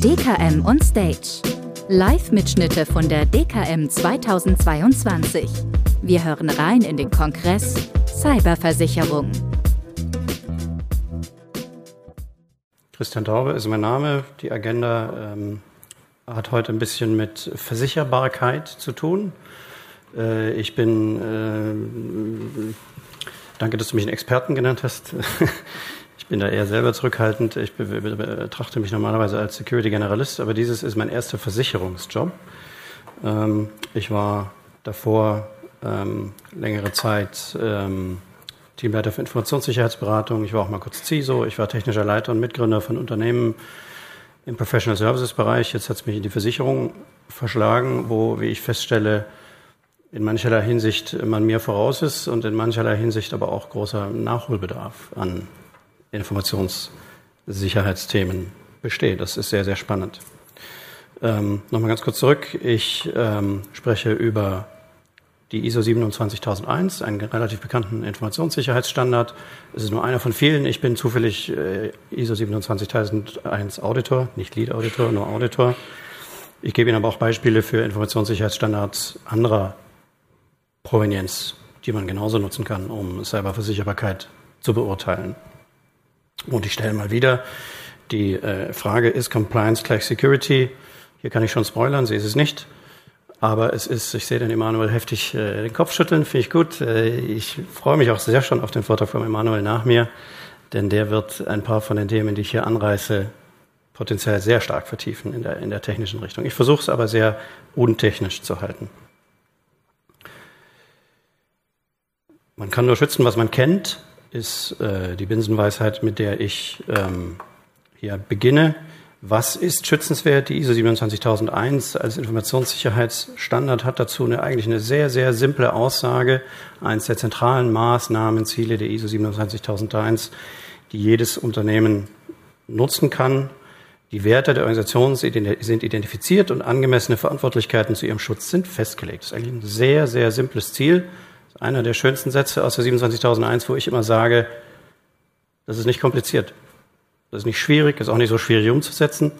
DKM on Stage. Live-Mitschnitte von der DKM 2022. Wir hören rein in den Kongress Cyberversicherung. Christian Daube ist mein Name. Die Agenda ähm, hat heute ein bisschen mit Versicherbarkeit zu tun. Äh, ich bin, äh, danke, dass du mich einen Experten genannt hast. Ich bin da eher selber zurückhaltend. Ich betrachte mich normalerweise als Security Generalist, aber dieses ist mein erster Versicherungsjob. Ähm, ich war davor ähm, längere Zeit ähm, Teamleiter für Informationssicherheitsberatung. Ich war auch mal kurz CISO. Ich war technischer Leiter und Mitgründer von Unternehmen im Professional Services Bereich. Jetzt hat es mich in die Versicherung verschlagen, wo, wie ich feststelle, in mancherlei Hinsicht man mir voraus ist und in mancherlei Hinsicht aber auch großer Nachholbedarf an Informationssicherheitsthemen besteht. Das ist sehr, sehr spannend. Ähm, Nochmal ganz kurz zurück. Ich ähm, spreche über die ISO 27001, einen relativ bekannten Informationssicherheitsstandard. Es ist nur einer von vielen. Ich bin zufällig äh, ISO 27001 Auditor, nicht Lead Auditor, nur Auditor. Ich gebe Ihnen aber auch Beispiele für Informationssicherheitsstandards anderer Provenienz, die man genauso nutzen kann, um Cyberversicherbarkeit zu beurteilen. Und ich stelle mal wieder die äh, Frage, ist Compliance gleich Security? Hier kann ich schon spoilern, sie ist es nicht. Aber es ist, ich sehe den Emanuel heftig äh, den Kopf schütteln, finde ich gut. Äh, ich freue mich auch sehr schon auf den Vortrag von Emanuel nach mir, denn der wird ein paar von den Themen, die ich hier anreiße, potenziell sehr stark vertiefen in der, in der technischen Richtung. Ich versuche es aber sehr untechnisch zu halten. Man kann nur schützen, was man kennt ist äh, die Binsenweisheit, mit der ich ähm, hier beginne. Was ist schützenswert? Die ISO 27001 als Informationssicherheitsstandard hat dazu eine, eigentlich eine sehr, sehr simple Aussage. Eines der zentralen Maßnahmen, Ziele der ISO 27001, die jedes Unternehmen nutzen kann. Die Werte der Organisation sind identifiziert und angemessene Verantwortlichkeiten zu ihrem Schutz sind festgelegt. Das ist eigentlich ein sehr, sehr simples Ziel einer der schönsten Sätze aus der 27.001, wo ich immer sage, das ist nicht kompliziert. Das ist nicht schwierig, ist auch nicht so schwierig umzusetzen,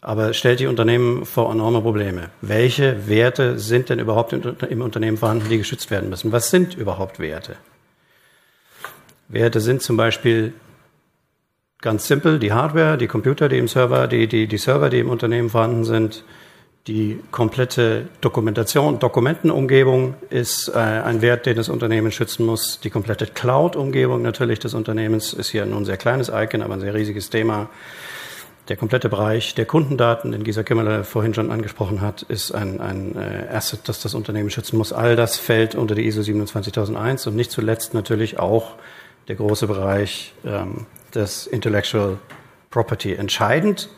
aber stellt die Unternehmen vor enorme Probleme. Welche Werte sind denn überhaupt im Unternehmen vorhanden, die geschützt werden müssen? Was sind überhaupt Werte? Werte sind zum Beispiel ganz simpel die Hardware, die Computer, die im Server, die, die, die Server, die im Unternehmen vorhanden sind, die komplette Dokumentation, Dokumentenumgebung ist äh, ein Wert, den das Unternehmen schützen muss. Die komplette Cloud-Umgebung natürlich des Unternehmens ist hier nur ein sehr kleines Icon, aber ein sehr riesiges Thema. Der komplette Bereich der Kundendaten, den Gisa Kimmerle vorhin schon angesprochen hat, ist ein, ein äh, Asset, das das Unternehmen schützen muss. All das fällt unter die ISO 27001 und nicht zuletzt natürlich auch der große Bereich ähm, des Intellectual Property. Entscheidend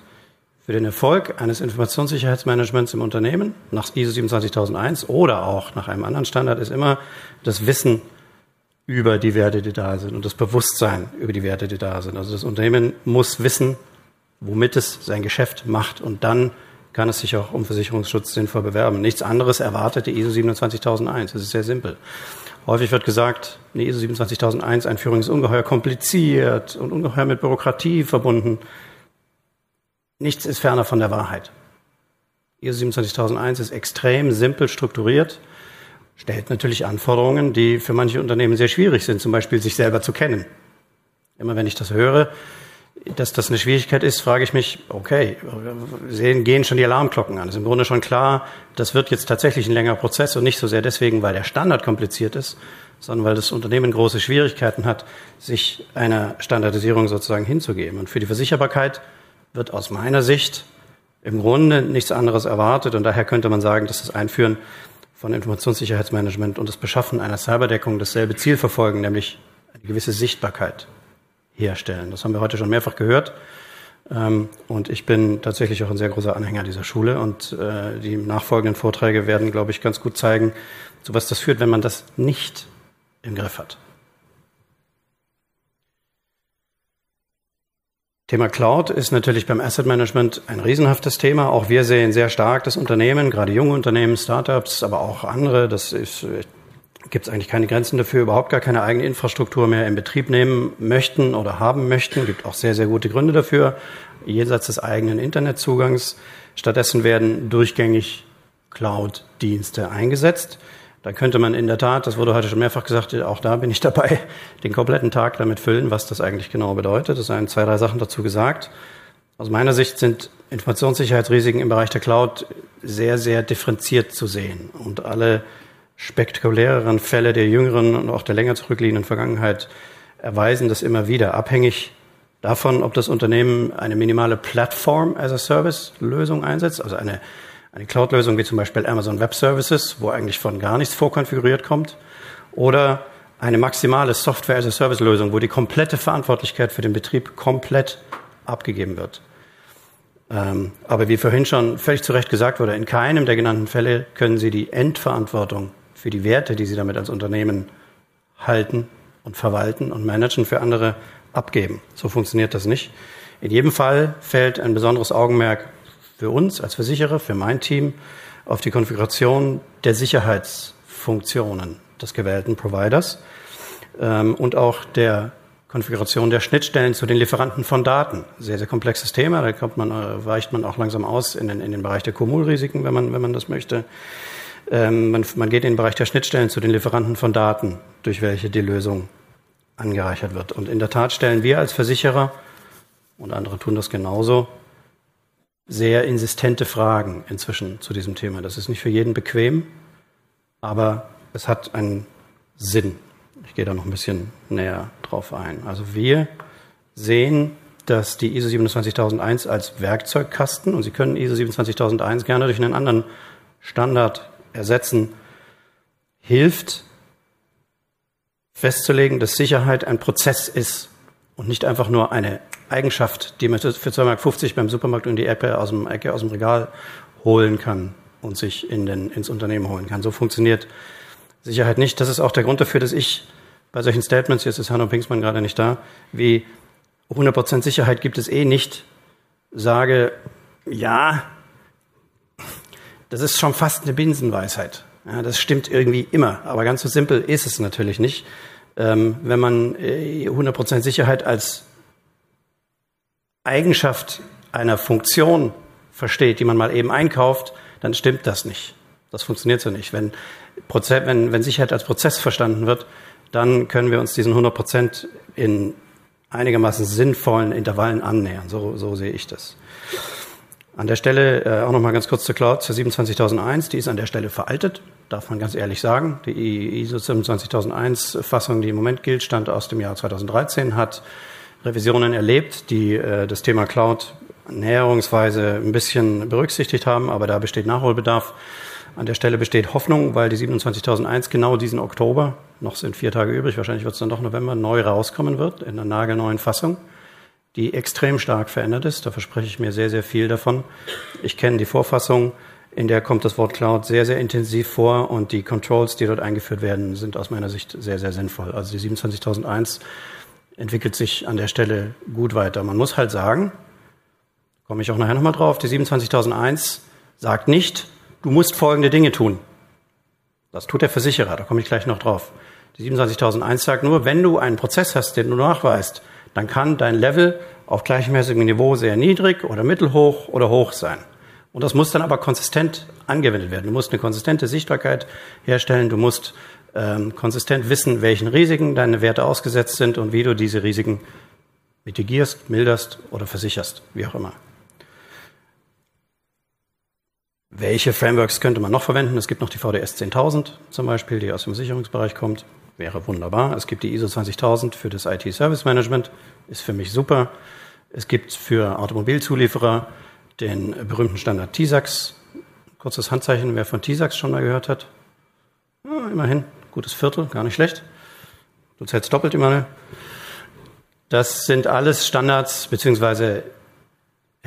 für den Erfolg eines Informationssicherheitsmanagements im Unternehmen nach ISO 27001 oder auch nach einem anderen Standard ist immer das Wissen über die Werte, die da sind und das Bewusstsein über die Werte, die da sind. Also das Unternehmen muss wissen, womit es sein Geschäft macht und dann kann es sich auch um Versicherungsschutz sinnvoll bewerben. Nichts anderes erwartet die ISO 27001. Das ist sehr simpel. Häufig wird gesagt, eine ISO 27001 Einführung ist ungeheuer kompliziert und ungeheuer mit Bürokratie verbunden. Nichts ist ferner von der Wahrheit. ISO 27001 ist extrem simpel strukturiert, stellt natürlich Anforderungen, die für manche Unternehmen sehr schwierig sind, zum Beispiel sich selber zu kennen. Immer wenn ich das höre, dass das eine Schwierigkeit ist, frage ich mich, okay, sehen, gehen schon die Alarmglocken an. Es ist im Grunde schon klar, das wird jetzt tatsächlich ein längerer Prozess und nicht so sehr deswegen, weil der Standard kompliziert ist, sondern weil das Unternehmen große Schwierigkeiten hat, sich einer Standardisierung sozusagen hinzugeben. Und für die Versicherbarkeit wird aus meiner Sicht im Grunde nichts anderes erwartet. Und daher könnte man sagen, dass das Einführen von Informationssicherheitsmanagement und das Beschaffen einer Cyberdeckung dasselbe Ziel verfolgen, nämlich eine gewisse Sichtbarkeit herstellen. Das haben wir heute schon mehrfach gehört. Ähm, und ich bin tatsächlich auch ein sehr großer Anhänger dieser Schule. Und äh, die nachfolgenden Vorträge werden, glaube ich, ganz gut zeigen, zu was das führt, wenn man das nicht im Griff hat. Thema Cloud ist natürlich beim Asset Management ein riesenhaftes Thema. Auch wir sehen sehr stark das Unternehmen, gerade junge Unternehmen, Startups, aber auch andere. Das ist, gibt es eigentlich keine Grenzen dafür, überhaupt gar keine eigene Infrastruktur mehr in Betrieb nehmen möchten oder haben möchten. Gibt auch sehr, sehr gute Gründe dafür, jenseits des eigenen Internetzugangs. Stattdessen werden durchgängig Cloud-Dienste eingesetzt. Da könnte man in der Tat, das wurde heute schon mehrfach gesagt, auch da bin ich dabei, den kompletten Tag damit füllen, was das eigentlich genau bedeutet. Es seien zwei, drei Sachen dazu gesagt. Aus meiner Sicht sind Informationssicherheitsrisiken im Bereich der Cloud sehr, sehr differenziert zu sehen. Und alle spektakuläreren Fälle der jüngeren und auch der länger zurückliegenden Vergangenheit erweisen das immer wieder, abhängig davon, ob das Unternehmen eine minimale Plattform as a Service Lösung einsetzt, also eine, eine Cloud-Lösung wie zum Beispiel Amazon Web Services, wo eigentlich von gar nichts vorkonfiguriert kommt, oder eine maximale Software as a Service Lösung, wo die komplette Verantwortlichkeit für den Betrieb komplett abgegeben wird. Ähm, aber wie vorhin schon völlig zu Recht gesagt wurde, in keinem der genannten Fälle können Sie die Endverantwortung für die Werte, die Sie damit als Unternehmen halten und verwalten und managen, für andere abgeben. So funktioniert das nicht. In jedem Fall fällt ein besonderes Augenmerk für uns als Versicherer, für mein Team, auf die Konfiguration der Sicherheitsfunktionen des gewählten Providers ähm, und auch der Konfiguration der Schnittstellen zu den Lieferanten von Daten. Sehr, sehr komplexes Thema. Da kommt man, äh, weicht man auch langsam aus in den, in den Bereich der Kumulrisiken, wenn man, wenn man das möchte. Ähm, man, man geht in den Bereich der Schnittstellen zu den Lieferanten von Daten, durch welche die Lösung angereichert wird. Und in der Tat stellen wir als Versicherer, und andere tun das genauso, sehr insistente Fragen inzwischen zu diesem Thema. Das ist nicht für jeden bequem, aber es hat einen Sinn. Ich gehe da noch ein bisschen näher drauf ein. Also wir sehen, dass die ISO 27001 als Werkzeugkasten, und Sie können ISO 27001 gerne durch einen anderen Standard ersetzen, hilft festzulegen, dass Sicherheit ein Prozess ist und nicht einfach nur eine Eigenschaft, die man für 2,50 Mark beim Supermarkt und die Ecke aus dem, Ecke aus dem Regal holen kann und sich in den, ins Unternehmen holen kann. So funktioniert Sicherheit nicht. Das ist auch der Grund dafür, dass ich bei solchen Statements, jetzt ist Hanno Pinksmann gerade nicht da, wie 100% Sicherheit gibt es eh nicht, sage, ja, das ist schon fast eine Binsenweisheit. Ja, das stimmt irgendwie immer, aber ganz so simpel ist es natürlich nicht. Ähm, wenn man äh, 100% Sicherheit als Eigenschaft einer Funktion versteht, die man mal eben einkauft, dann stimmt das nicht. Das funktioniert so nicht. Wenn, Prozess, wenn, wenn Sicherheit als Prozess verstanden wird, dann können wir uns diesen 100% in einigermaßen sinnvollen Intervallen annähern. So, so sehe ich das. An der Stelle äh, auch noch mal ganz kurz zur Cloud zur 27001. Die ist an der Stelle veraltet, darf man ganz ehrlich sagen. Die ISO 27001 Fassung, die im Moment gilt, stand aus dem Jahr 2013, hat Revisionen erlebt, die äh, das Thema Cloud näherungsweise ein bisschen berücksichtigt haben, aber da besteht Nachholbedarf. An der Stelle besteht Hoffnung, weil die 27001 genau diesen Oktober, noch sind vier Tage übrig, wahrscheinlich wird es dann doch November, neu rauskommen wird in einer nagelneuen Fassung die extrem stark verändert ist. Da verspreche ich mir sehr, sehr viel davon. Ich kenne die Vorfassung, in der kommt das Wort Cloud sehr, sehr intensiv vor und die Controls, die dort eingeführt werden, sind aus meiner Sicht sehr, sehr sinnvoll. Also die 27001 entwickelt sich an der Stelle gut weiter. Man muss halt sagen, komme ich auch nachher nochmal drauf, die 27001 sagt nicht, du musst folgende Dinge tun. Das tut der Versicherer, da komme ich gleich noch drauf. Die 27001 sagt nur, wenn du einen Prozess hast, den du nachweist, dann kann dein Level auf gleichmäßigem Niveau sehr niedrig oder mittelhoch oder hoch sein. Und das muss dann aber konsistent angewendet werden. Du musst eine konsistente Sichtbarkeit herstellen. Du musst ähm, konsistent wissen, welchen Risiken deine Werte ausgesetzt sind und wie du diese Risiken mitigierst, milderst oder versicherst, wie auch immer. Welche Frameworks könnte man noch verwenden? Es gibt noch die VDS 10.000 zum Beispiel, die aus dem Sicherungsbereich kommt wäre wunderbar. Es gibt die ISO 20000 für das IT Service Management, ist für mich super. Es gibt für Automobilzulieferer den berühmten Standard TISAX. Kurzes Handzeichen, wer von TISAX schon mal gehört hat. Ja, immerhin, gutes Viertel, gar nicht schlecht. Du zählst doppelt immer. Das sind alles Standards beziehungsweise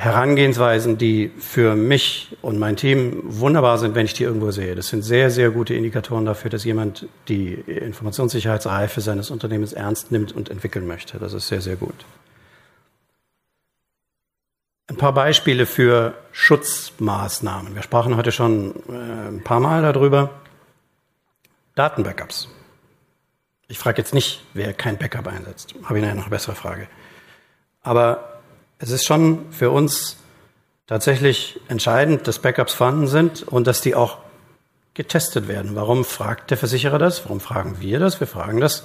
Herangehensweisen, die für mich und mein Team wunderbar sind, wenn ich die irgendwo sehe. Das sind sehr, sehr gute Indikatoren dafür, dass jemand die Informationssicherheitsreife seines Unternehmens ernst nimmt und entwickeln möchte. Das ist sehr, sehr gut. Ein paar Beispiele für Schutzmaßnahmen. Wir sprachen heute schon äh, ein paar Mal darüber. Datenbackups. Ich frage jetzt nicht, wer kein Backup einsetzt. Habe ich nachher noch eine bessere Frage. Aber es ist schon für uns tatsächlich entscheidend, dass Backups vorhanden sind und dass die auch getestet werden. Warum fragt der Versicherer das? Warum fragen wir das? Wir fragen das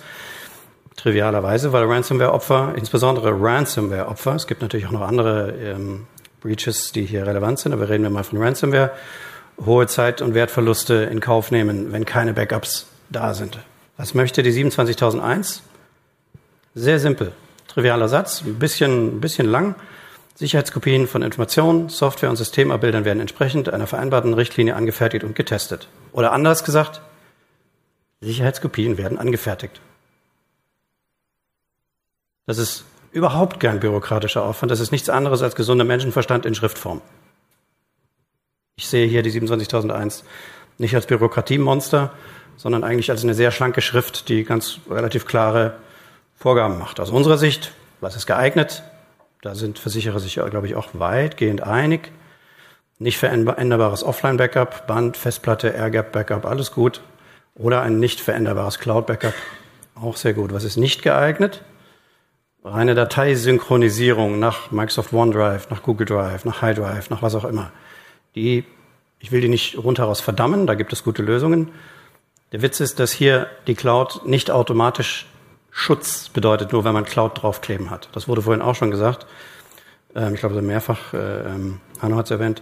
trivialerweise, weil Ransomware-Opfer, insbesondere Ransomware-Opfer, es gibt natürlich auch noch andere ähm, Breaches, die hier relevant sind, aber reden wir mal von Ransomware, hohe Zeit- und Wertverluste in Kauf nehmen, wenn keine Backups da sind. Was möchte die 27001? Sehr simpel. Trivialer Satz, ein bisschen, ein bisschen lang. Sicherheitskopien von Informationen, Software und Systemabbildern werden entsprechend einer vereinbarten Richtlinie angefertigt und getestet. Oder anders gesagt, Sicherheitskopien werden angefertigt. Das ist überhaupt kein bürokratischer Aufwand. Das ist nichts anderes als gesunder Menschenverstand in Schriftform. Ich sehe hier die 27001 nicht als Bürokratiemonster, sondern eigentlich als eine sehr schlanke Schrift, die ganz relativ klare Vorgaben macht. Aus unserer Sicht, was ist geeignet? Da sind Versicherer sich, glaube ich, auch weitgehend einig. Nicht veränderbares Offline-Backup, Band, Festplatte, AirGap-Backup, alles gut. Oder ein nicht veränderbares Cloud-Backup, auch sehr gut. Was ist nicht geeignet? Reine Dateisynchronisierung nach Microsoft OneDrive, nach Google Drive, nach High Drive, nach was auch immer. Die, ich will die nicht rundheraus verdammen, da gibt es gute Lösungen. Der Witz ist, dass hier die Cloud nicht automatisch Schutz bedeutet, nur wenn man Cloud draufkleben hat. Das wurde vorhin auch schon gesagt. Ähm, ich glaube, mehrfach, äh, ähm, Hanno hat es erwähnt.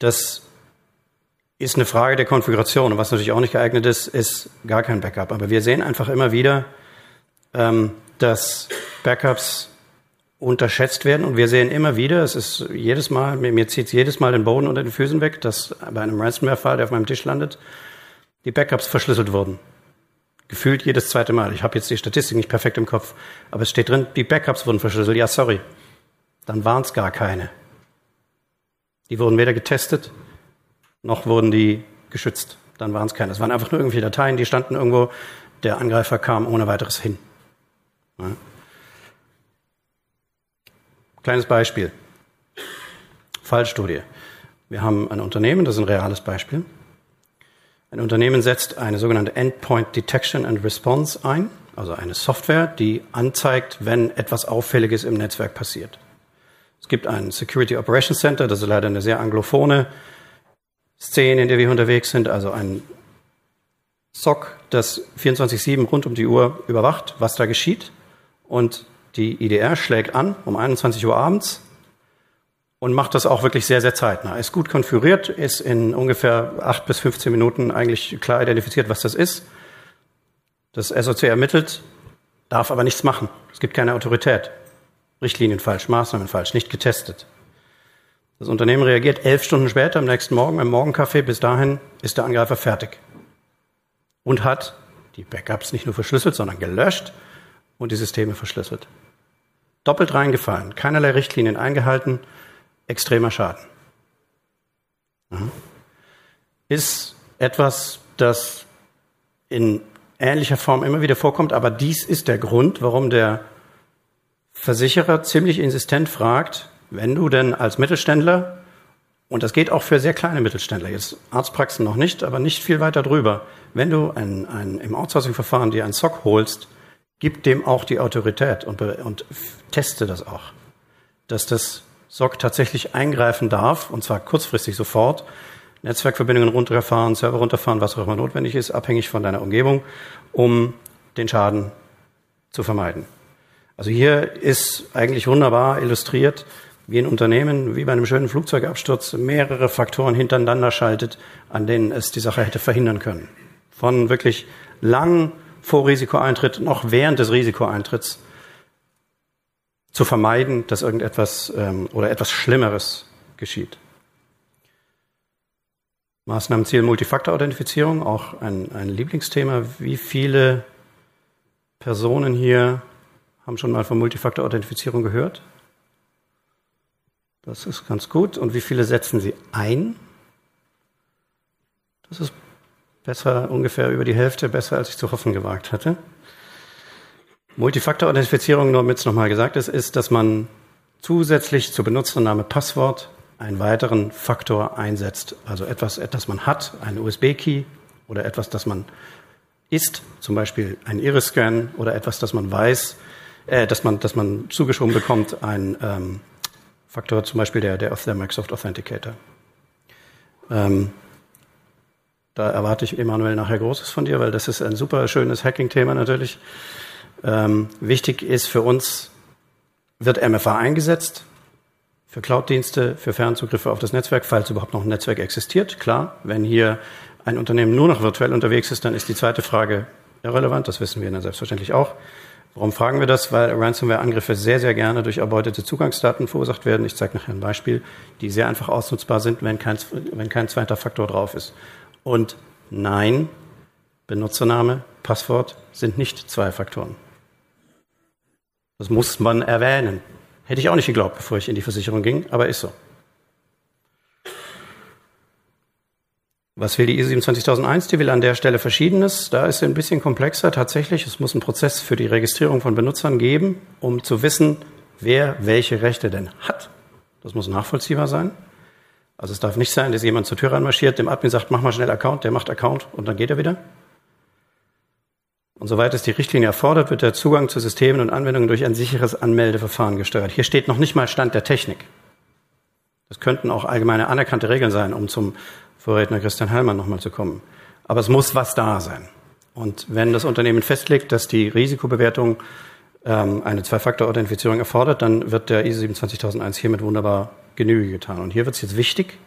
Das ist eine Frage der Konfiguration. Und was natürlich auch nicht geeignet ist, ist gar kein Backup. Aber wir sehen einfach immer wieder, ähm, dass Backups unterschätzt werden. Und wir sehen immer wieder, es ist jedes Mal, mir, mir zieht es jedes Mal den Boden unter den Füßen weg, dass bei einem Ransomware-Fall, der auf meinem Tisch landet, die Backups verschlüsselt wurden. Gefühlt jedes zweite Mal. Ich habe jetzt die Statistik nicht perfekt im Kopf, aber es steht drin, die Backups wurden verschlüsselt. Ja, sorry. Dann waren es gar keine. Die wurden weder getestet, noch wurden die geschützt. Dann waren es keine. Es waren einfach nur irgendwelche Dateien, die standen irgendwo. Der Angreifer kam ohne weiteres hin. Ja. Kleines Beispiel. Fallstudie. Wir haben ein Unternehmen, das ist ein reales Beispiel. Ein Unternehmen setzt eine sogenannte Endpoint Detection and Response ein, also eine Software, die anzeigt, wenn etwas Auffälliges im Netzwerk passiert. Es gibt ein Security Operations Center, das ist leider eine sehr anglophone Szene, in der wir unterwegs sind, also ein SOC, das 24-7 rund um die Uhr überwacht, was da geschieht. Und die IDR schlägt an um 21 Uhr abends und macht das auch wirklich sehr, sehr zeitnah. Ist gut konfiguriert, ist in ungefähr 8 bis 15 Minuten eigentlich klar identifiziert, was das ist. Das SOC ermittelt, darf aber nichts machen. Es gibt keine Autorität. Richtlinien falsch, Maßnahmen falsch, nicht getestet. Das Unternehmen reagiert elf Stunden später, am nächsten Morgen, im Morgenkaffee. Bis dahin ist der Angreifer fertig. Und hat die Backups nicht nur verschlüsselt, sondern gelöscht und die Systeme verschlüsselt. Doppelt reingefallen, keinerlei Richtlinien eingehalten, extremer Schaden. Ist etwas, das in ähnlicher Form immer wieder vorkommt, aber dies ist der Grund, warum der Versicherer ziemlich insistent fragt, wenn du denn als Mittelständler, und das geht auch für sehr kleine Mittelständler, jetzt Arztpraxen noch nicht, aber nicht viel weiter drüber, wenn du ein, ein, im Outsourcing-Verfahren dir einen SOC holst, gib dem auch die Autorität und, und teste das auch, dass das SOC tatsächlich eingreifen darf, und zwar kurzfristig sofort, Netzwerkverbindungen runterfahren, Server runterfahren, was auch immer notwendig ist, abhängig von deiner Umgebung, um den Schaden zu vermeiden. Also hier ist eigentlich wunderbar illustriert, wie ein Unternehmen, wie bei einem schönen Flugzeugabsturz, mehrere Faktoren hintereinander schaltet, an denen es die Sache hätte verhindern können. Von wirklich lang vor Risikoeintritt, noch während des Risikoeintritts zu vermeiden, dass irgendetwas ähm, oder etwas Schlimmeres geschieht. Maßnahmenziel Multifaktor-Authentifizierung, auch ein, ein Lieblingsthema. Wie viele Personen hier haben schon mal von Multifaktor-Authentifizierung gehört? Das ist ganz gut. Und wie viele setzen Sie ein? Das ist besser, ungefähr über die Hälfte, besser als ich zu hoffen gewagt hatte. Multifaktor-Authentifizierung, nur damit es nochmal gesagt ist, ist, dass man zusätzlich zu Benutzername Passwort einen weiteren Faktor einsetzt. Also etwas, das man hat, einen USB-Key oder etwas, das man ist, zum Beispiel ein Iris-Scan oder etwas, das man weiß, äh, dass man, dass man zugeschoben bekommt, ein ähm, Faktor zum Beispiel der, der, der Microsoft Authenticator. Ähm, da erwarte ich, Emanuel, nachher Großes von dir, weil das ist ein super schönes Hacking-Thema natürlich. Ähm, wichtig ist für uns, wird MFA eingesetzt für Cloud-Dienste, für Fernzugriffe auf das Netzwerk, falls überhaupt noch ein Netzwerk existiert. Klar, wenn hier ein Unternehmen nur noch virtuell unterwegs ist, dann ist die zweite Frage irrelevant. Das wissen wir dann selbstverständlich auch. Warum fragen wir das? Weil Ransomware-Angriffe sehr, sehr gerne durch erbeutete Zugangsdaten verursacht werden. Ich zeige nachher ein Beispiel, die sehr einfach ausnutzbar sind, wenn kein, wenn kein zweiter Faktor drauf ist. Und nein, Benutzername, Passwort sind nicht zwei Faktoren. Das muss man erwähnen. Hätte ich auch nicht geglaubt, bevor ich in die Versicherung ging, aber ist so. Was will die ISO 27001? Die will an der Stelle Verschiedenes. Da ist sie ein bisschen komplexer tatsächlich. Es muss einen Prozess für die Registrierung von Benutzern geben, um zu wissen, wer welche Rechte denn hat. Das muss nachvollziehbar sein. Also es darf nicht sein, dass jemand zur Tür reinmarschiert, dem Admin sagt, mach mal schnell Account, der macht Account und dann geht er wieder. Und soweit es die Richtlinie erfordert, wird der Zugang zu Systemen und Anwendungen durch ein sicheres Anmeldeverfahren gesteuert. Hier steht noch nicht mal Stand der Technik. Das könnten auch allgemeine anerkannte Regeln sein, um zum Vorredner Christian Heilmann nochmal zu kommen. Aber es muss was da sein. Und wenn das Unternehmen festlegt, dass die Risikobewertung ähm, eine Zwei-Faktor-Authentifizierung erfordert, dann wird der ISO 27001 hiermit wunderbar Genüge getan. Und hier wird es jetzt wichtig.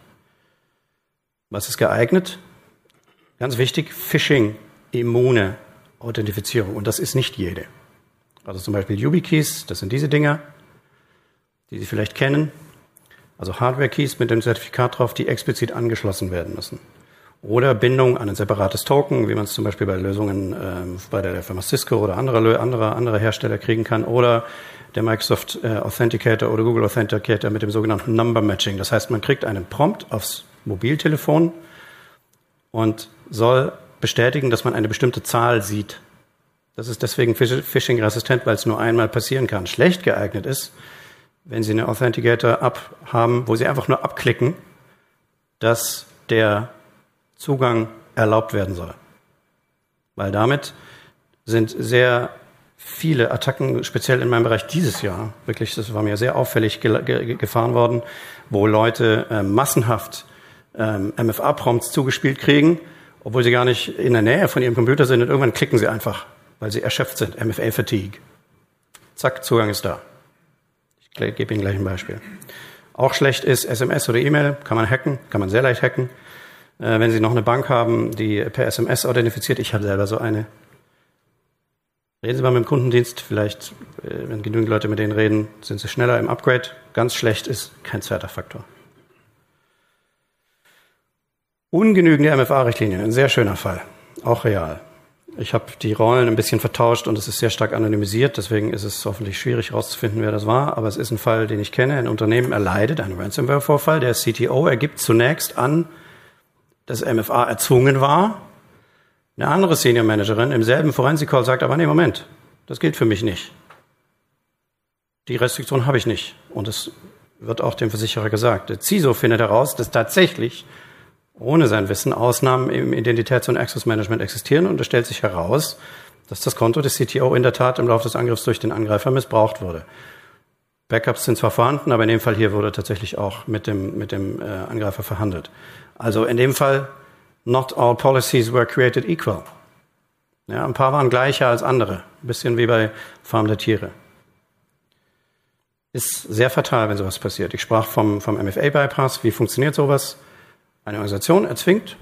Was ist geeignet? Ganz wichtig, Phishing-immune Authentifizierung. Und das ist nicht jede. Also zum Beispiel YubiKeys, das sind diese Dinger, die Sie vielleicht kennen. Also Hardware-Keys mit dem Zertifikat drauf, die explizit angeschlossen werden müssen. Oder Bindung an ein separates Token, wie man es zum Beispiel bei Lösungen ähm, bei der Firma Cisco oder anderer andere, andere Hersteller kriegen kann. Oder der Microsoft äh, Authenticator oder Google Authenticator mit dem sogenannten Number Matching. Das heißt, man kriegt einen Prompt aufs Mobiltelefon und soll bestätigen, dass man eine bestimmte Zahl sieht. Das ist deswegen phishing-resistent, weil es nur einmal passieren kann. Schlecht geeignet ist, wenn Sie eine Authenticator-App haben, wo Sie einfach nur abklicken, dass der Zugang erlaubt werden soll. Weil damit sind sehr viele Attacken, speziell in meinem Bereich dieses Jahr, wirklich, das war mir sehr auffällig ge ge gefahren worden, wo Leute äh, massenhaft ähm, MFA-Prompts zugespielt kriegen, obwohl sie gar nicht in der Nähe von ihrem Computer sind und irgendwann klicken sie einfach, weil sie erschöpft sind, MFA-Fatigue. Zack, Zugang ist da. Ich gebe Ihnen gleich ein Beispiel. Auch schlecht ist SMS oder E-Mail, kann man hacken, kann man sehr leicht hacken. Äh, wenn Sie noch eine Bank haben, die per SMS authentifiziert, ich habe selber so eine. Reden Sie mal mit dem Kundendienst, vielleicht, äh, wenn genügend Leute mit denen reden, sind Sie schneller im Upgrade. Ganz schlecht ist kein zweiter Faktor. Ungenügende MFA-Richtlinien, ein sehr schöner Fall, auch real. Ich habe die Rollen ein bisschen vertauscht und es ist sehr stark anonymisiert, deswegen ist es hoffentlich schwierig herauszufinden, wer das war. Aber es ist ein Fall, den ich kenne. Ein Unternehmen erleidet einen Ransomware-Vorfall. Der CTO ergibt zunächst an, dass MFA erzwungen war. Eine andere Senior Managerin im selben Forensik-Call sagt aber, nee, Moment, das gilt für mich nicht. Die Restriktion habe ich nicht. Und es wird auch dem Versicherer gesagt. Der CISO findet heraus, dass tatsächlich ohne sein Wissen Ausnahmen im Identitäts- und Access Management existieren und es stellt sich heraus, dass das Konto des CTO in der Tat im Laufe des Angriffs durch den Angreifer missbraucht wurde. Backups sind zwar vorhanden, aber in dem Fall hier wurde tatsächlich auch mit dem, mit dem äh, Angreifer verhandelt. Also in dem Fall, not all policies were created equal. Ja, ein paar waren gleicher als andere. Ein bisschen wie bei Farm der Tiere. Ist sehr fatal, wenn sowas passiert. Ich sprach vom, vom MFA-Bypass. Wie funktioniert sowas? Eine Organisation erzwingt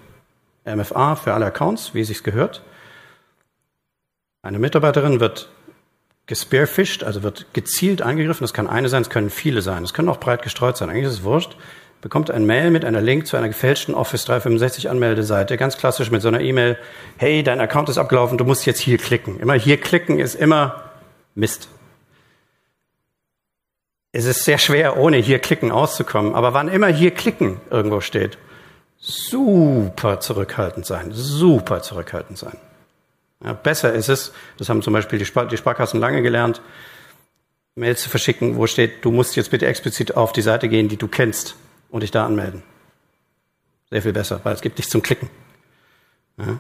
MFA für alle Accounts, wie es sich gehört. Eine Mitarbeiterin wird gespearfished, also wird gezielt angegriffen. Das kann eine sein, es können viele sein. Es können auch breit gestreut sein. Eigentlich ist es wurscht. Bekommt ein Mail mit einer Link zu einer gefälschten Office 365 Anmeldeseite. Ganz klassisch mit so einer E-Mail. Hey, dein Account ist abgelaufen, du musst jetzt hier klicken. Immer hier klicken ist immer Mist. Es ist sehr schwer, ohne hier klicken auszukommen. Aber wann immer hier klicken irgendwo steht, super zurückhaltend sein, super zurückhaltend sein. Ja, besser ist es, das haben zum Beispiel die, Spar die Sparkassen lange gelernt, Mails zu verschicken, wo steht, du musst jetzt bitte explizit auf die Seite gehen, die du kennst und dich da anmelden. Sehr viel besser, weil es gibt nichts zum Klicken. Ja.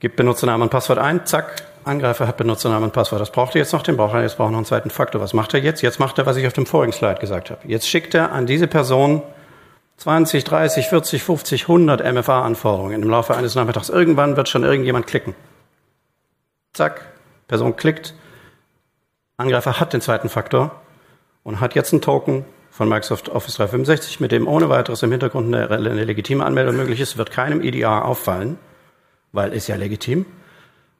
gibt Benutzernamen und Passwort ein, zack, Angreifer hat Benutzernamen und Passwort. Das braucht er jetzt noch, den braucht er, jetzt braucht noch einen zweiten Faktor. Was macht er jetzt? Jetzt macht er, was ich auf dem vorigen Slide gesagt habe. Jetzt schickt er an diese Person 20, 30, 40, 50, 100 MFA-Anforderungen im Laufe eines Nachmittags. Irgendwann wird schon irgendjemand klicken. Zack, Person klickt, Angreifer hat den zweiten Faktor und hat jetzt einen Token von Microsoft Office 365, mit dem ohne weiteres im Hintergrund eine, eine legitime Anmeldung möglich ist, wird keinem EDR auffallen, weil ist ja legitim.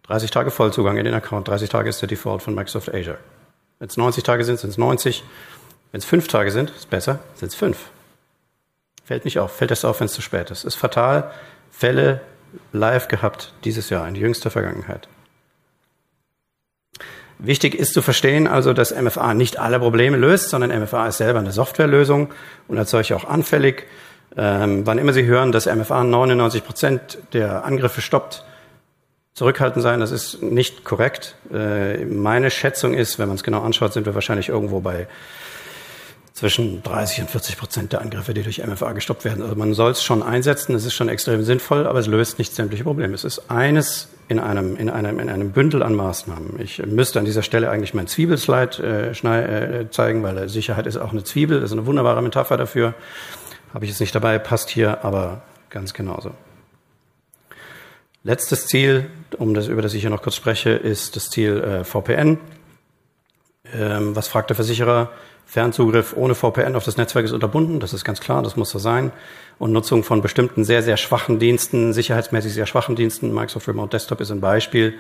30 Tage Vollzugang in den Account, 30 Tage ist der Default von Microsoft Azure. Wenn es 90 Tage sind, sind es 90. Wenn es 5 Tage sind, ist besser, sind es 5. Fällt nicht auf, fällt erst auf, wenn es zu spät ist. Ist fatal. Fälle live gehabt dieses Jahr, in jüngster Vergangenheit. Wichtig ist zu verstehen also, dass MFA nicht alle Probleme löst, sondern MFA ist selber eine Softwarelösung und als solche auch anfällig. Ähm, wann immer Sie hören, dass MFA 99 Prozent der Angriffe stoppt, zurückhaltend sein, das ist nicht korrekt. Äh, meine Schätzung ist, wenn man es genau anschaut, sind wir wahrscheinlich irgendwo bei zwischen 30 und 40 Prozent der Angriffe, die durch MFA gestoppt werden. Also man soll es schon einsetzen, es ist schon extrem sinnvoll, aber es löst nicht sämtliche Probleme. Es ist eines in einem, in einem, in einem Bündel an Maßnahmen. Ich müsste an dieser Stelle eigentlich mein Zwiebelslide äh, äh, zeigen, weil Sicherheit ist auch eine Zwiebel, das ist eine wunderbare Metapher dafür. Habe ich jetzt nicht dabei, passt hier aber ganz genauso. Letztes Ziel, um das, über das ich hier noch kurz spreche, ist das Ziel äh, VPN. Ähm, was fragt der Versicherer? Fernzugriff ohne VPN auf das Netzwerk ist unterbunden, das ist ganz klar, das muss so sein. Und Nutzung von bestimmten sehr, sehr schwachen Diensten, sicherheitsmäßig sehr schwachen Diensten, Microsoft Remote Desktop ist ein Beispiel,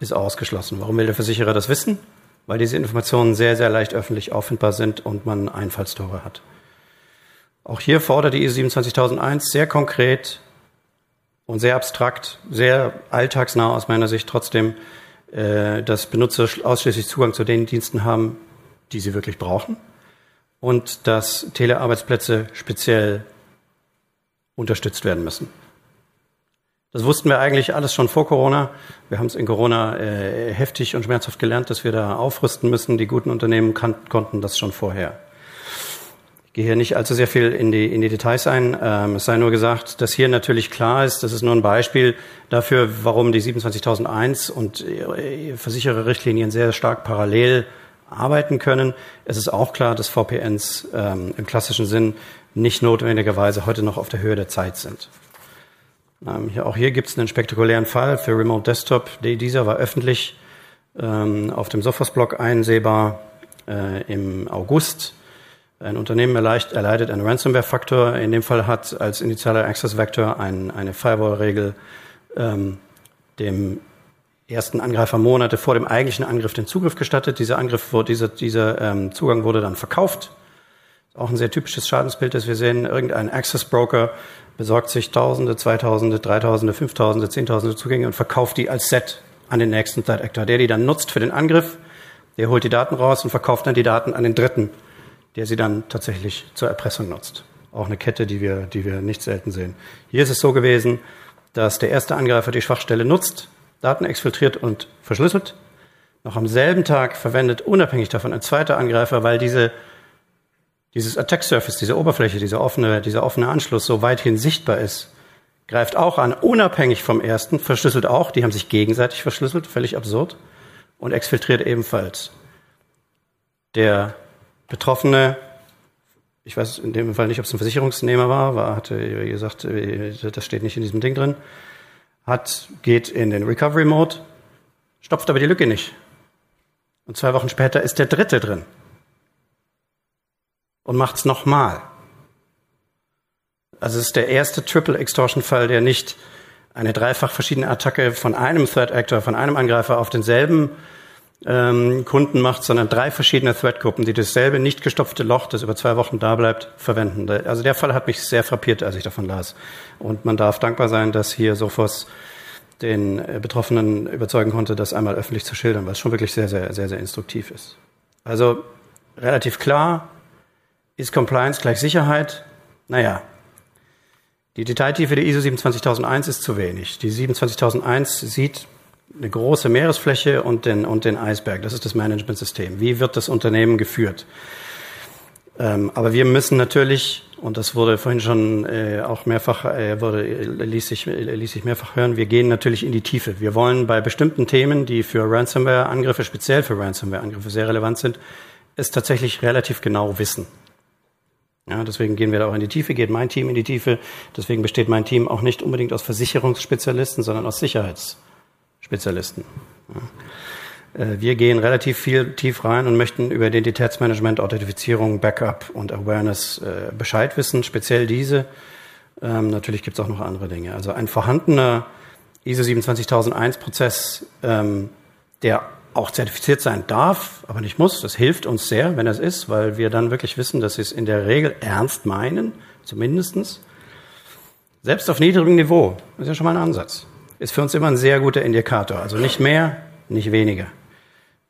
ist ausgeschlossen. Warum will der Versicherer das wissen? Weil diese Informationen sehr, sehr leicht öffentlich auffindbar sind und man Einfallstore hat. Auch hier fordert die ISO 27001 sehr konkret und sehr abstrakt, sehr alltagsnah aus meiner Sicht trotzdem, äh, dass Benutzer ausschließlich Zugang zu den Diensten haben, die sie wirklich brauchen und dass Telearbeitsplätze speziell unterstützt werden müssen. Das wussten wir eigentlich alles schon vor Corona. Wir haben es in Corona äh, heftig und schmerzhaft gelernt, dass wir da aufrüsten müssen. Die guten Unternehmen konnten das schon vorher. Ich gehe hier nicht allzu sehr viel in die, in die Details ein. Ähm, es sei nur gesagt, dass hier natürlich klar ist, das ist nur ein Beispiel dafür, warum die 27001 und äh, Versichererrichtlinien sehr stark parallel arbeiten können. Es ist auch klar, dass VPNs ähm, im klassischen Sinn nicht notwendigerweise heute noch auf der Höhe der Zeit sind. Ähm, hier, auch hier gibt es einen spektakulären Fall für Remote Desktop. Dieser war öffentlich ähm, auf dem Sophos-Blog einsehbar äh, im August. Ein Unternehmen erleicht, erleidet einen Ransomware-Faktor. In dem Fall hat als initialer Access-Vector ein, eine Firewall-Regel ähm, dem ersten Angreifer Monate vor dem eigentlichen Angriff den Zugriff gestattet. Dieser Angriff, dieser, dieser ähm, Zugang wurde dann verkauft. Auch ein sehr typisches Schadensbild, das wir sehen. Irgendein Access Broker besorgt sich Tausende, Zweitausende, Dreitausende, Fünftausende, Zehntausende Zugänge und verkauft die als Set an den nächsten Threat Actor. Der die dann nutzt für den Angriff, der holt die Daten raus und verkauft dann die Daten an den Dritten, der sie dann tatsächlich zur Erpressung nutzt. Auch eine Kette, die wir, die wir nicht selten sehen. Hier ist es so gewesen, dass der erste Angreifer die Schwachstelle nutzt, Daten exfiltriert und verschlüsselt. Noch am selben Tag verwendet unabhängig davon ein zweiter Angreifer, weil diese, dieses Attack Surface, diese Oberfläche, dieser offene, dieser offene Anschluss so weithin sichtbar ist, greift auch an, unabhängig vom ersten, verschlüsselt auch, die haben sich gegenseitig verschlüsselt, völlig absurd, und exfiltriert ebenfalls. Der Betroffene, ich weiß in dem Fall nicht, ob es ein Versicherungsnehmer war, war hatte gesagt, das steht nicht in diesem Ding drin, hat, geht in den Recovery Mode, stopft aber die Lücke nicht. Und zwei Wochen später ist der dritte drin. Und macht's nochmal. Also es ist der erste Triple Extortion Fall, der nicht eine dreifach verschiedene Attacke von einem Threat Actor, von einem Angreifer auf denselben ähm, Kunden macht, sondern drei verschiedene Threat-Gruppen, die dasselbe nicht gestopfte Loch, das über zwei Wochen da bleibt, verwenden. Also der Fall hat mich sehr frappiert, als ich davon las. Und man darf dankbar sein, dass hier Sophos den äh, Betroffenen überzeugen konnte, das einmal öffentlich zu schildern, es schon wirklich sehr, sehr, sehr, sehr instruktiv ist. Also relativ klar, ist Compliance gleich Sicherheit? Naja, die Detailtiefe der ISO 27001 ist zu wenig. Die 27001 sieht eine große Meeresfläche und den, und den Eisberg. Das ist das Managementsystem. Wie wird das Unternehmen geführt? Ähm, aber wir müssen natürlich und das wurde vorhin schon äh, auch mehrfach, äh, wurde, ließ, sich, ließ sich mehrfach hören, wir gehen natürlich in die Tiefe. Wir wollen bei bestimmten Themen, die für Ransomware-Angriffe, speziell für Ransomware-Angriffe sehr relevant sind, es tatsächlich relativ genau wissen. Ja, deswegen gehen wir da auch in die Tiefe, geht mein Team in die Tiefe. Deswegen besteht mein Team auch nicht unbedingt aus Versicherungsspezialisten, sondern aus Sicherheitsspezialisten. Ja. Äh, wir gehen relativ viel tief rein und möchten über Identitätsmanagement, Authentifizierung, Backup und Awareness äh, Bescheid wissen, speziell diese. Ähm, natürlich gibt es auch noch andere Dinge. Also ein vorhandener ISO 27001 Prozess, ähm, der auch zertifiziert sein darf, aber nicht muss. Das hilft uns sehr, wenn das ist, weil wir dann wirklich wissen, dass sie es in der Regel ernst meinen, zumindestens. Selbst auf niedrigem Niveau, das ist ja schon mal ein Ansatz, ist für uns immer ein sehr guter Indikator. Also nicht mehr, nicht weniger.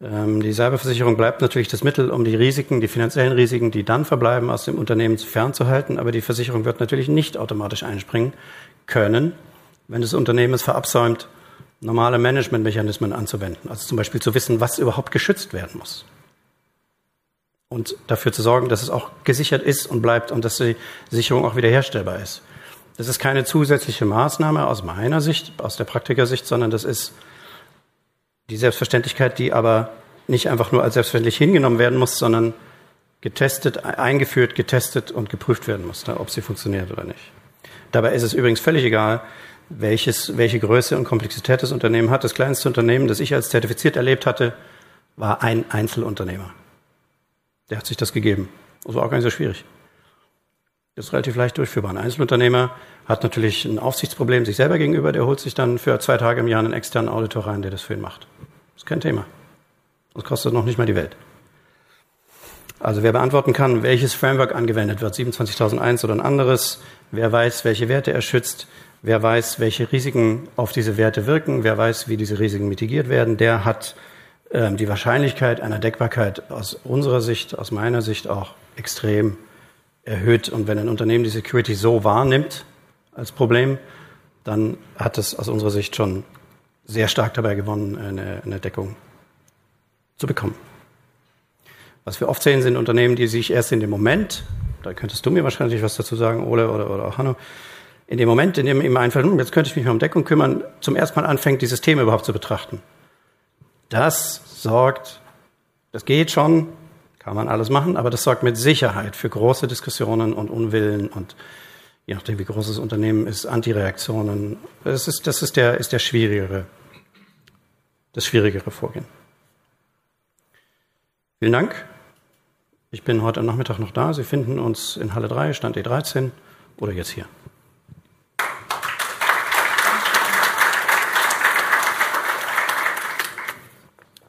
Ähm, die Cyberversicherung bleibt natürlich das Mittel, um die Risiken, die finanziellen Risiken, die dann verbleiben, aus dem Unternehmen fernzuhalten. Aber die Versicherung wird natürlich nicht automatisch einspringen können, wenn das Unternehmen es verabsäumt, normale Managementmechanismen anzuwenden. Also zum Beispiel zu wissen, was überhaupt geschützt werden muss. Und dafür zu sorgen, dass es auch gesichert ist und bleibt und dass die Sicherung auch wiederherstellbar ist. Das ist keine zusätzliche Maßnahme aus meiner Sicht, aus der Praktikersicht, sondern das ist die Selbstverständlichkeit, die aber nicht einfach nur als selbstverständlich hingenommen werden muss, sondern getestet, eingeführt, getestet und geprüft werden muss, ob sie funktioniert oder nicht. Dabei ist es übrigens völlig egal, welches, welche Größe und Komplexität das Unternehmen hat. Das kleinste Unternehmen, das ich als zertifiziert erlebt hatte, war ein Einzelunternehmer. Der hat sich das gegeben. Das war auch gar nicht so schwierig. Das ist relativ leicht durchführbar. Ein Einzelunternehmer hat natürlich ein Aufsichtsproblem sich selber gegenüber. Der holt sich dann für zwei Tage im Jahr einen externen Auditor rein, der das für ihn macht. Das ist kein Thema. Das kostet noch nicht mal die Welt. Also wer beantworten kann, welches Framework angewendet wird, 27001 oder ein anderes, wer weiß, welche Werte er schützt, Wer weiß, welche Risiken auf diese Werte wirken, wer weiß, wie diese Risiken mitigiert werden, der hat ähm, die Wahrscheinlichkeit einer Deckbarkeit aus unserer Sicht, aus meiner Sicht auch extrem erhöht. Und wenn ein Unternehmen die Security so wahrnimmt als Problem, dann hat es aus unserer Sicht schon sehr stark dabei gewonnen, eine, eine Deckung zu bekommen. Was wir oft sehen, sind Unternehmen, die sich erst in dem Moment, da könntest du mir wahrscheinlich was dazu sagen, Ole oder, oder auch Hanno, in dem Moment, in dem ihm einfällt, hm, jetzt könnte ich mich mal um Deckung kümmern, zum ersten Mal anfängt, dieses Thema überhaupt zu betrachten. Das sorgt, das geht schon, kann man alles machen, aber das sorgt mit Sicherheit für große Diskussionen und Unwillen und je nachdem, wie groß das Unternehmen ist, Antireaktionen. Das ist, das ist der, ist der schwierigere, das schwierigere Vorgehen. Vielen Dank. Ich bin heute Nachmittag noch da. Sie finden uns in Halle 3, Stand E13 oder jetzt hier.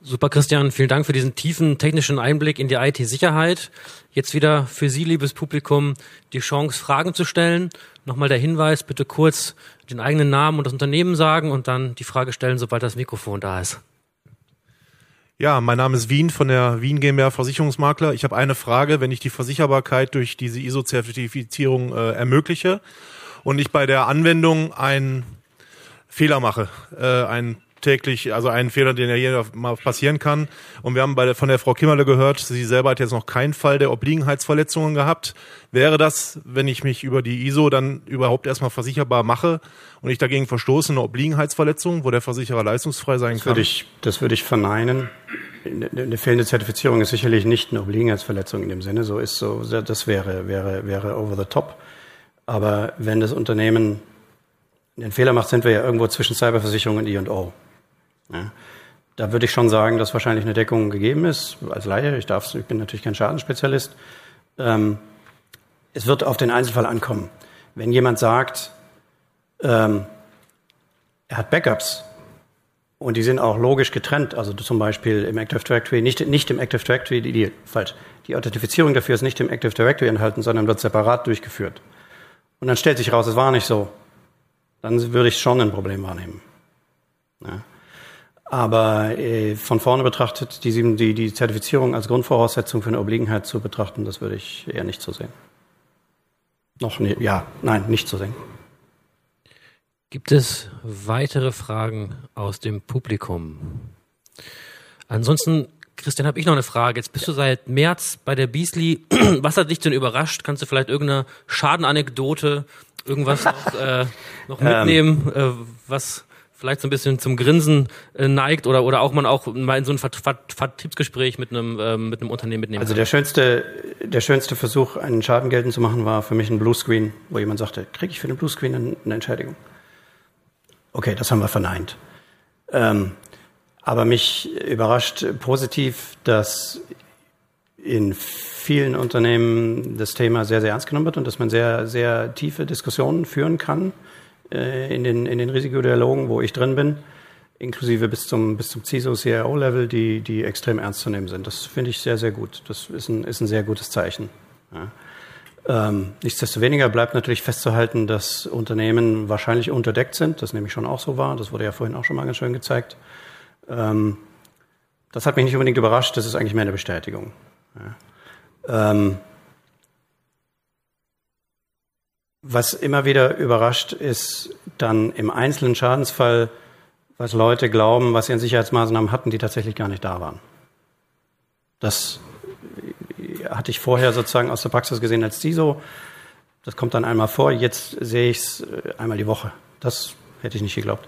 Super, Christian. Vielen Dank für diesen tiefen technischen Einblick in die IT-Sicherheit. Jetzt wieder für Sie, liebes Publikum, die Chance, Fragen zu stellen. Nochmal der Hinweis, bitte kurz den eigenen Namen und das Unternehmen sagen und dann die Frage stellen, sobald das Mikrofon da ist. Ja, mein Name ist Wien von der Wien GmbH Versicherungsmakler. Ich habe eine Frage, wenn ich die Versicherbarkeit durch diese ISO-Zertifizierung äh, ermögliche und ich bei der Anwendung einen Fehler mache, äh, einen täglich, also einen Fehler, den ja hier mal passieren kann. Und wir haben bei der, von der Frau Kimmerle gehört, sie selber hat jetzt noch keinen Fall der Obliegenheitsverletzungen gehabt. Wäre das, wenn ich mich über die ISO dann überhaupt erstmal versicherbar mache und ich dagegen verstoße, eine Obliegenheitsverletzung, wo der Versicherer leistungsfrei sein das kann? Würde ich, das würde ich verneinen. Eine fehlende Zertifizierung ist sicherlich nicht eine Obliegenheitsverletzung in dem Sinne. So ist so, das wäre, wäre, wäre over the top. Aber wenn das Unternehmen den Fehler macht, sind wir ja irgendwo zwischen Cyberversicherung und I&O. Ja. Da würde ich schon sagen, dass wahrscheinlich eine Deckung gegeben ist. Als Laie, ich, darf, ich bin natürlich kein Schadenspezialist. Ähm, es wird auf den Einzelfall ankommen. Wenn jemand sagt, ähm, er hat Backups und die sind auch logisch getrennt, also zum Beispiel im Active Directory, nicht, nicht im Active Directory, die, die, falsch, die Authentifizierung dafür ist nicht im Active Directory enthalten, sondern wird separat durchgeführt. Und dann stellt sich raus, es war nicht so. Dann würde ich schon ein Problem wahrnehmen. Ja. Aber äh, von vorne betrachtet, die, die, die Zertifizierung als Grundvoraussetzung für eine Obliegenheit zu betrachten, das würde ich eher nicht so sehen. Noch ne, ja, nein, nicht so sehen. Gibt es weitere Fragen aus dem Publikum? Ansonsten Christian, habe ich noch eine Frage. Jetzt bist du seit März bei der Beasley. Was hat dich denn überrascht? Kannst du vielleicht irgendeine Schadenanekdote, irgendwas noch, äh, noch mitnehmen, ähm, äh, was vielleicht so ein bisschen zum Grinsen äh, neigt oder oder auch man auch mal in so ein Vertriebsgespräch mit einem äh, mit einem Unternehmen mitnehmen Also der schönste der schönste Versuch einen Schaden geltend zu machen war für mich ein Bluescreen, wo jemand sagte, kriege ich für den Bluescreen eine Entschädigung? Okay, das haben wir verneint. Ähm, aber mich überrascht positiv, dass in vielen Unternehmen das Thema sehr, sehr ernst genommen wird und dass man sehr, sehr tiefe Diskussionen führen kann äh, in, den, in den Risikodialogen, wo ich drin bin, inklusive bis zum, bis zum CISO, CIO-Level, die, die extrem ernst zu nehmen sind. Das finde ich sehr, sehr gut. Das ist ein, ist ein sehr gutes Zeichen. Ja. Ähm, nichtsdestoweniger bleibt natürlich festzuhalten, dass Unternehmen wahrscheinlich unterdeckt sind. Das nehme ich schon auch so wahr. Das wurde ja vorhin auch schon mal ganz schön gezeigt. Ähm, das hat mich nicht unbedingt überrascht. Das ist eigentlich mehr eine Bestätigung. Ja. Ähm, was immer wieder überrascht, ist dann im einzelnen Schadensfall, was Leute glauben, was sie an Sicherheitsmaßnahmen hatten, die tatsächlich gar nicht da waren. Das hatte ich vorher sozusagen aus der Praxis gesehen als CISO. Das kommt dann einmal vor. Jetzt sehe ich es äh, einmal die Woche. Das hätte ich nicht geglaubt.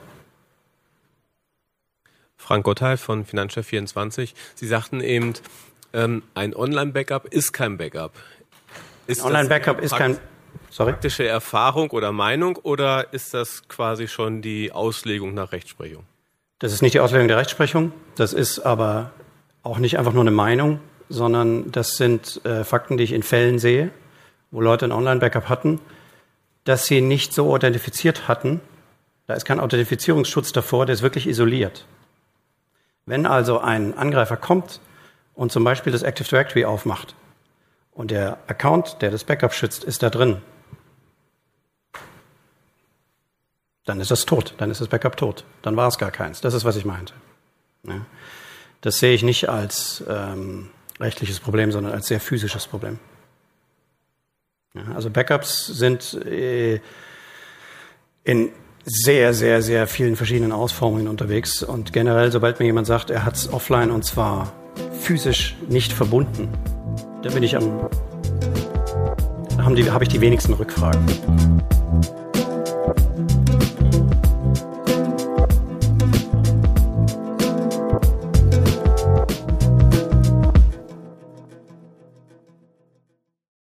Frank Gottheil von Finanzchef24. Sie sagten eben, ähm, ein Online-Backup ist kein Backup. Ist Online-Backup ist kein Sorry? praktische Erfahrung oder Meinung oder ist das quasi schon die Auslegung nach Rechtsprechung? Das ist nicht die Auslegung der Rechtsprechung. Das ist aber auch nicht einfach nur eine Meinung, sondern das sind äh, Fakten, die ich in Fällen sehe, wo Leute ein Online-Backup hatten, dass sie nicht so authentifiziert hatten. Da ist kein Authentifizierungsschutz davor, der ist wirklich isoliert. Wenn also ein Angreifer kommt und zum Beispiel das Active Directory aufmacht und der Account, der das Backup schützt, ist da drin, dann ist das tot, dann ist das Backup tot, dann war es gar keins. Das ist, was ich meinte. Ja. Das sehe ich nicht als ähm, rechtliches Problem, sondern als sehr physisches Problem. Ja, also Backups sind äh, in sehr, sehr, sehr vielen verschiedenen Ausformungen unterwegs. Und generell, sobald mir jemand sagt, er hat es offline und zwar physisch nicht verbunden, da bin ich am, habe hab ich die wenigsten Rückfragen.